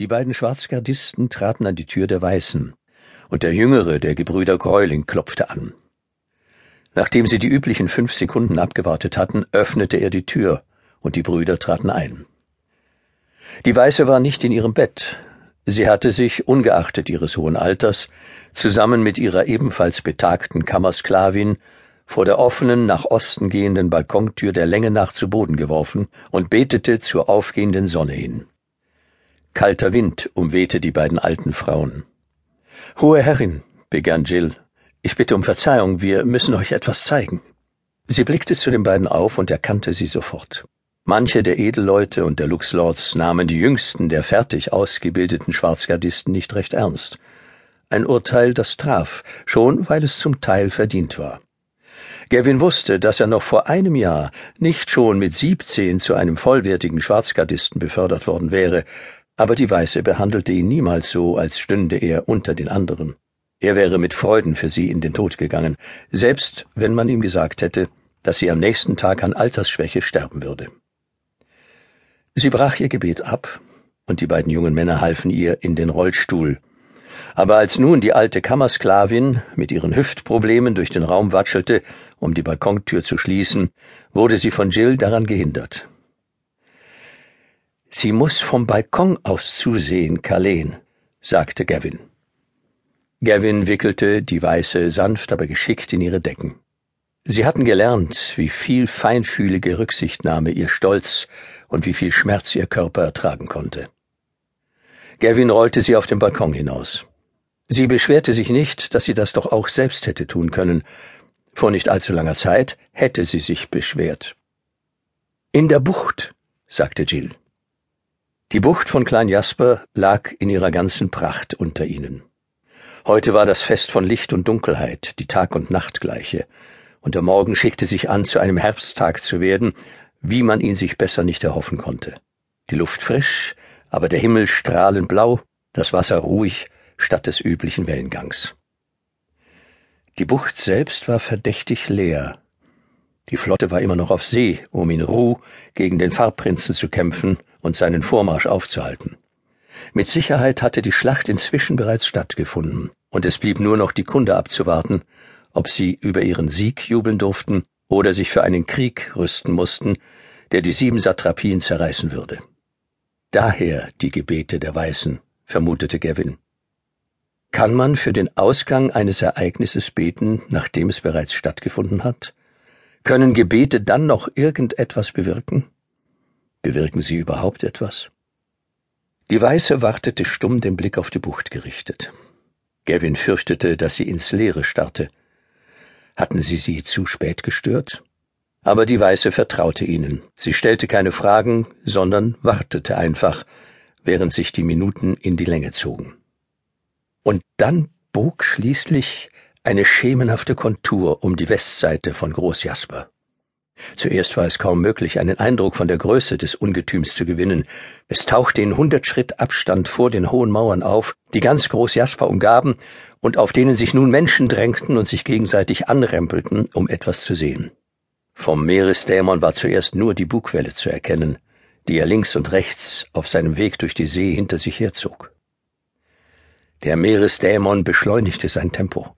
Die beiden Schwarzgardisten traten an die Tür der Weißen, und der jüngere der Gebrüder Greuling klopfte an. Nachdem sie die üblichen fünf Sekunden abgewartet hatten, öffnete er die Tür, und die Brüder traten ein. Die Weiße war nicht in ihrem Bett. Sie hatte sich, ungeachtet ihres hohen Alters, zusammen mit ihrer ebenfalls betagten Kammersklavin vor der offenen, nach Osten gehenden Balkontür der Länge nach zu Boden geworfen und betete zur aufgehenden Sonne hin. Kalter Wind umwehte die beiden alten Frauen. Hohe Herrin, begann Jill, ich bitte um Verzeihung, wir müssen euch etwas zeigen. Sie blickte zu den beiden auf und erkannte sie sofort. Manche der Edelleute und der Luxlords nahmen die jüngsten der fertig ausgebildeten Schwarzgardisten nicht recht ernst. Ein Urteil, das traf, schon weil es zum Teil verdient war. Gavin wusste, dass er noch vor einem Jahr nicht schon mit siebzehn zu einem vollwertigen Schwarzgardisten befördert worden wäre, aber die Weiße behandelte ihn niemals so, als stünde er unter den anderen. Er wäre mit Freuden für sie in den Tod gegangen, selbst wenn man ihm gesagt hätte, dass sie am nächsten Tag an Altersschwäche sterben würde. Sie brach ihr Gebet ab, und die beiden jungen Männer halfen ihr in den Rollstuhl. Aber als nun die alte Kammersklavin mit ihren Hüftproblemen durch den Raum watschelte, um die Balkontür zu schließen, wurde sie von Jill daran gehindert. Sie muss vom Balkon aus zusehen, Carleen, sagte Gavin. Gavin wickelte die Weiße sanft, aber geschickt in ihre Decken. Sie hatten gelernt, wie viel feinfühlige Rücksichtnahme ihr Stolz und wie viel Schmerz ihr Körper ertragen konnte. Gavin rollte sie auf den Balkon hinaus. Sie beschwerte sich nicht, dass sie das doch auch selbst hätte tun können. Vor nicht allzu langer Zeit hätte sie sich beschwert. In der Bucht, sagte Jill. Die Bucht von Klein Jasper lag in ihrer ganzen Pracht unter ihnen. Heute war das Fest von Licht und Dunkelheit, die Tag und Nacht gleiche, und der Morgen schickte sich an, zu einem Herbsttag zu werden, wie man ihn sich besser nicht erhoffen konnte. Die Luft frisch, aber der Himmel strahlend blau, das Wasser ruhig statt des üblichen Wellengangs. Die Bucht selbst war verdächtig leer, die Flotte war immer noch auf See, um in Ruh gegen den Farbprinzen zu kämpfen und seinen Vormarsch aufzuhalten. Mit Sicherheit hatte die Schlacht inzwischen bereits stattgefunden, und es blieb nur noch die Kunde abzuwarten, ob sie über ihren Sieg jubeln durften oder sich für einen Krieg rüsten mussten, der die sieben Satrapien zerreißen würde. Daher die Gebete der Weißen, vermutete Gavin. Kann man für den Ausgang eines Ereignisses beten, nachdem es bereits stattgefunden hat? Können Gebete dann noch irgendetwas bewirken? Bewirken sie überhaupt etwas? Die Weiße wartete stumm den Blick auf die Bucht gerichtet. Gavin fürchtete, dass sie ins Leere starrte. Hatten sie sie zu spät gestört? Aber die Weiße vertraute ihnen. Sie stellte keine Fragen, sondern wartete einfach, während sich die Minuten in die Länge zogen. Und dann bog schließlich eine schemenhafte Kontur um die Westseite von Großjasper. Zuerst war es kaum möglich, einen Eindruck von der Größe des Ungetüms zu gewinnen. Es tauchte in hundert Schritt Abstand vor den hohen Mauern auf, die ganz Großjasper umgaben und auf denen sich nun Menschen drängten und sich gegenseitig anrempelten, um etwas zu sehen. Vom Meeresdämon war zuerst nur die Bugwelle zu erkennen, die er links und rechts auf seinem Weg durch die See hinter sich herzog. Der Meeresdämon beschleunigte sein Tempo.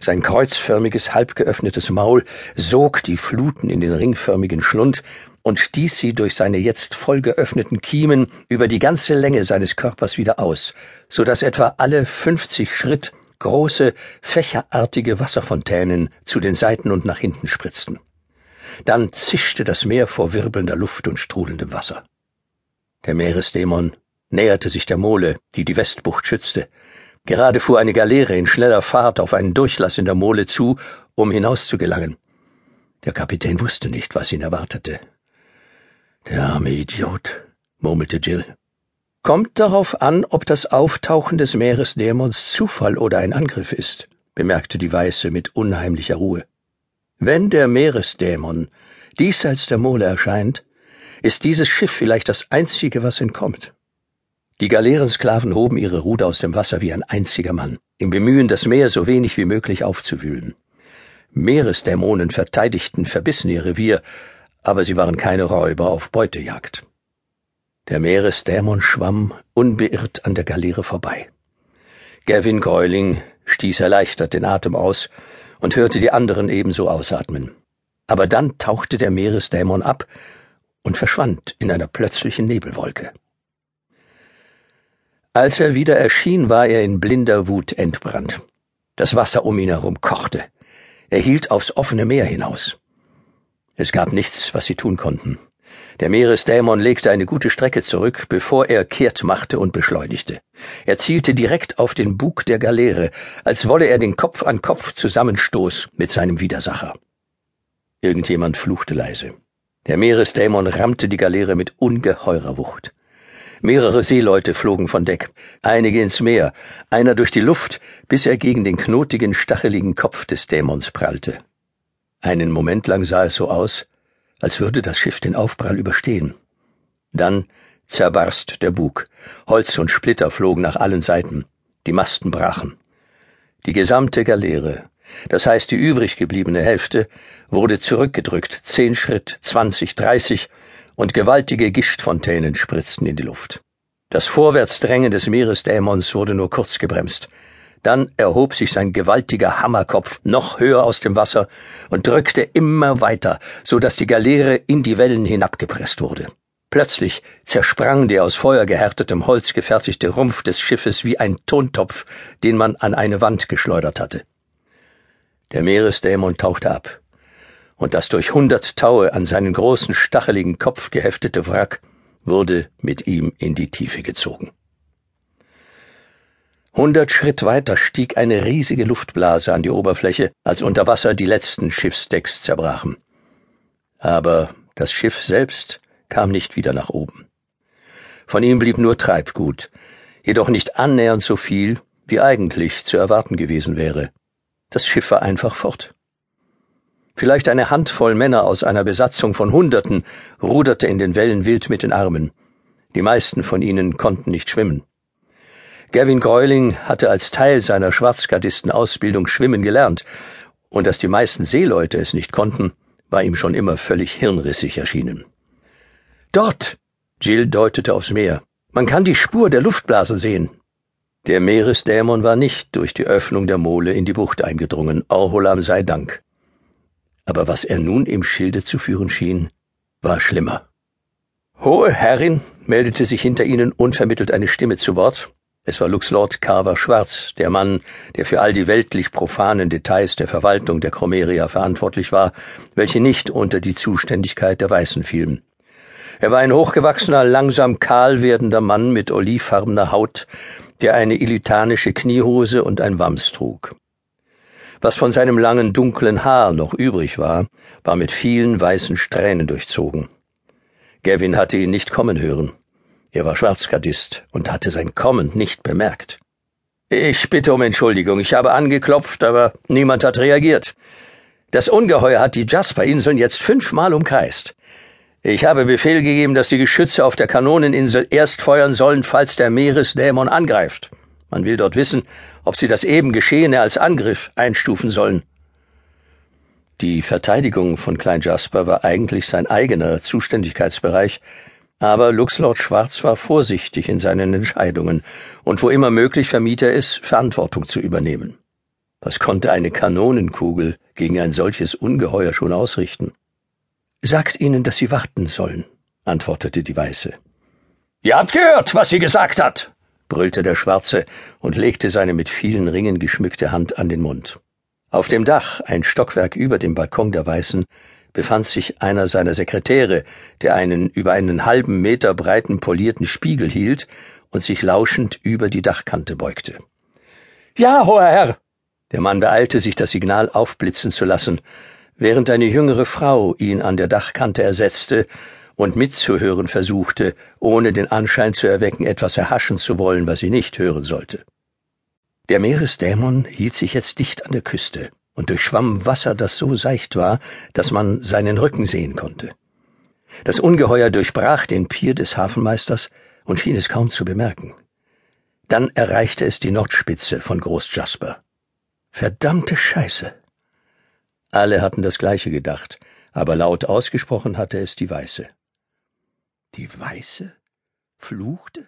Sein kreuzförmiges, halb geöffnetes Maul sog die Fluten in den ringförmigen Schlund und stieß sie durch seine jetzt voll geöffneten Kiemen über die ganze Länge seines Körpers wieder aus, so dass etwa alle fünfzig Schritt große, fächerartige Wasserfontänen zu den Seiten und nach hinten spritzten. Dann zischte das Meer vor wirbelnder Luft und strudelndem Wasser. Der Meeresdämon näherte sich der Mole, die die Westbucht schützte, Gerade fuhr eine Galeere in schneller Fahrt auf einen Durchlass in der Mole zu, um hinauszugelangen. Der Kapitän wusste nicht, was ihn erwartete. Der arme Idiot, murmelte Jill. Kommt darauf an, ob das Auftauchen des Meeresdämons Zufall oder ein Angriff ist, bemerkte die Weiße mit unheimlicher Ruhe. Wenn der Meeresdämon diesseits der Mole erscheint, ist dieses Schiff vielleicht das einzige, was entkommt. Die Galeerensklaven hoben ihre Ruder aus dem Wasser wie ein einziger Mann, im Bemühen, das Meer so wenig wie möglich aufzuwühlen. Meeresdämonen verteidigten verbissen ihr Revier, aber sie waren keine Räuber auf Beutejagd. Der Meeresdämon schwamm unbeirrt an der Galeere vorbei. Gavin Greuling stieß erleichtert den Atem aus und hörte die anderen ebenso ausatmen. Aber dann tauchte der Meeresdämon ab und verschwand in einer plötzlichen Nebelwolke. Als er wieder erschien, war er in blinder Wut entbrannt. Das Wasser um ihn herum kochte. Er hielt aufs offene Meer hinaus. Es gab nichts, was sie tun konnten. Der Meeresdämon legte eine gute Strecke zurück, bevor er kehrt machte und beschleunigte. Er zielte direkt auf den Bug der Galeere, als wolle er den Kopf an Kopf Zusammenstoß mit seinem Widersacher. Irgendjemand fluchte leise. Der Meeresdämon rammte die Galeere mit ungeheurer Wucht. Mehrere Seeleute flogen von Deck, einige ins Meer, einer durch die Luft, bis er gegen den knotigen, stacheligen Kopf des Dämons prallte. Einen Moment lang sah es so aus, als würde das Schiff den Aufprall überstehen. Dann zerbarst der Bug, Holz und Splitter flogen nach allen Seiten, die Masten brachen. Die gesamte Galeere, das heißt die übrig gebliebene Hälfte, wurde zurückgedrückt, zehn Schritt, zwanzig, dreißig, und gewaltige Gischtfontänen spritzten in die Luft. Das Vorwärtsdrängen des Meeresdämons wurde nur kurz gebremst. Dann erhob sich sein gewaltiger Hammerkopf noch höher aus dem Wasser und drückte immer weiter, so dass die Galeere in die Wellen hinabgepresst wurde. Plötzlich zersprang der aus Feuer gehärtetem Holz gefertigte Rumpf des Schiffes wie ein Tontopf, den man an eine Wand geschleudert hatte. Der Meeresdämon tauchte ab und das durch hundert Taue an seinen großen stacheligen Kopf geheftete Wrack wurde mit ihm in die Tiefe gezogen. Hundert Schritt weiter stieg eine riesige Luftblase an die Oberfläche, als unter Wasser die letzten Schiffsdecks zerbrachen. Aber das Schiff selbst kam nicht wieder nach oben. Von ihm blieb nur Treibgut, jedoch nicht annähernd so viel, wie eigentlich zu erwarten gewesen wäre. Das Schiff war einfach fort. Vielleicht eine Handvoll Männer aus einer Besatzung von Hunderten ruderte in den Wellen wild mit den Armen. Die meisten von ihnen konnten nicht schwimmen. Gavin Greuling hatte als Teil seiner Schwarzgardistenausbildung schwimmen gelernt, und dass die meisten Seeleute es nicht konnten, war ihm schon immer völlig hirnrissig erschienen. Dort! Jill deutete aufs Meer. Man kann die Spur der Luftblase sehen. Der Meeresdämon war nicht durch die Öffnung der Mole in die Bucht eingedrungen, Orholam sei Dank aber was er nun im Schilde zu führen schien, war schlimmer. Hohe Herrin, meldete sich hinter ihnen unvermittelt eine Stimme zu Wort. Es war Luxlord Carver Schwarz, der Mann, der für all die weltlich profanen Details der Verwaltung der Chromeria verantwortlich war, welche nicht unter die Zuständigkeit der Weißen fielen. Er war ein hochgewachsener, langsam kahl werdender Mann mit olivfarbener Haut, der eine ilitanische Kniehose und ein Wams trug. Was von seinem langen dunklen Haar noch übrig war, war mit vielen weißen Strähnen durchzogen. Gavin hatte ihn nicht kommen hören. Er war Schwarzgardist und hatte sein Kommen nicht bemerkt. Ich bitte um Entschuldigung, ich habe angeklopft, aber niemand hat reagiert. Das Ungeheuer hat die Jasper-Inseln jetzt fünfmal umkreist. Ich habe Befehl gegeben, dass die Geschütze auf der Kanoneninsel erst feuern sollen, falls der Meeresdämon angreift. Man will dort wissen, ob sie das eben Geschehene als Angriff einstufen sollen. Die Verteidigung von Klein Jasper war eigentlich sein eigener Zuständigkeitsbereich, aber Luxlord Schwarz war vorsichtig in seinen Entscheidungen und wo immer möglich vermied er es, Verantwortung zu übernehmen. Was konnte eine Kanonenkugel gegen ein solches Ungeheuer schon ausrichten? Sagt ihnen, dass sie warten sollen, antwortete die Weiße. Ihr habt gehört, was sie gesagt hat, brüllte der Schwarze und legte seine mit vielen Ringen geschmückte Hand an den Mund. Auf dem Dach, ein Stockwerk über dem Balkon der Weißen, befand sich einer seiner Sekretäre, der einen über einen halben Meter breiten polierten Spiegel hielt und sich lauschend über die Dachkante beugte. Ja, hoher Herr! Der Mann beeilte sich, das Signal aufblitzen zu lassen, während eine jüngere Frau ihn an der Dachkante ersetzte und mitzuhören versuchte, ohne den Anschein zu erwecken, etwas erhaschen zu wollen, was sie nicht hören sollte. Der Meeresdämon hielt sich jetzt dicht an der Küste und durchschwamm Wasser, das so seicht war, dass man seinen Rücken sehen konnte. Das Ungeheuer durchbrach den Pier des Hafenmeisters und schien es kaum zu bemerken. Dann erreichte es die Nordspitze von Groß Jasper. Verdammte Scheiße! Alle hatten das Gleiche gedacht, aber laut ausgesprochen hatte es die Weiße. Die Weiße? Fluchte?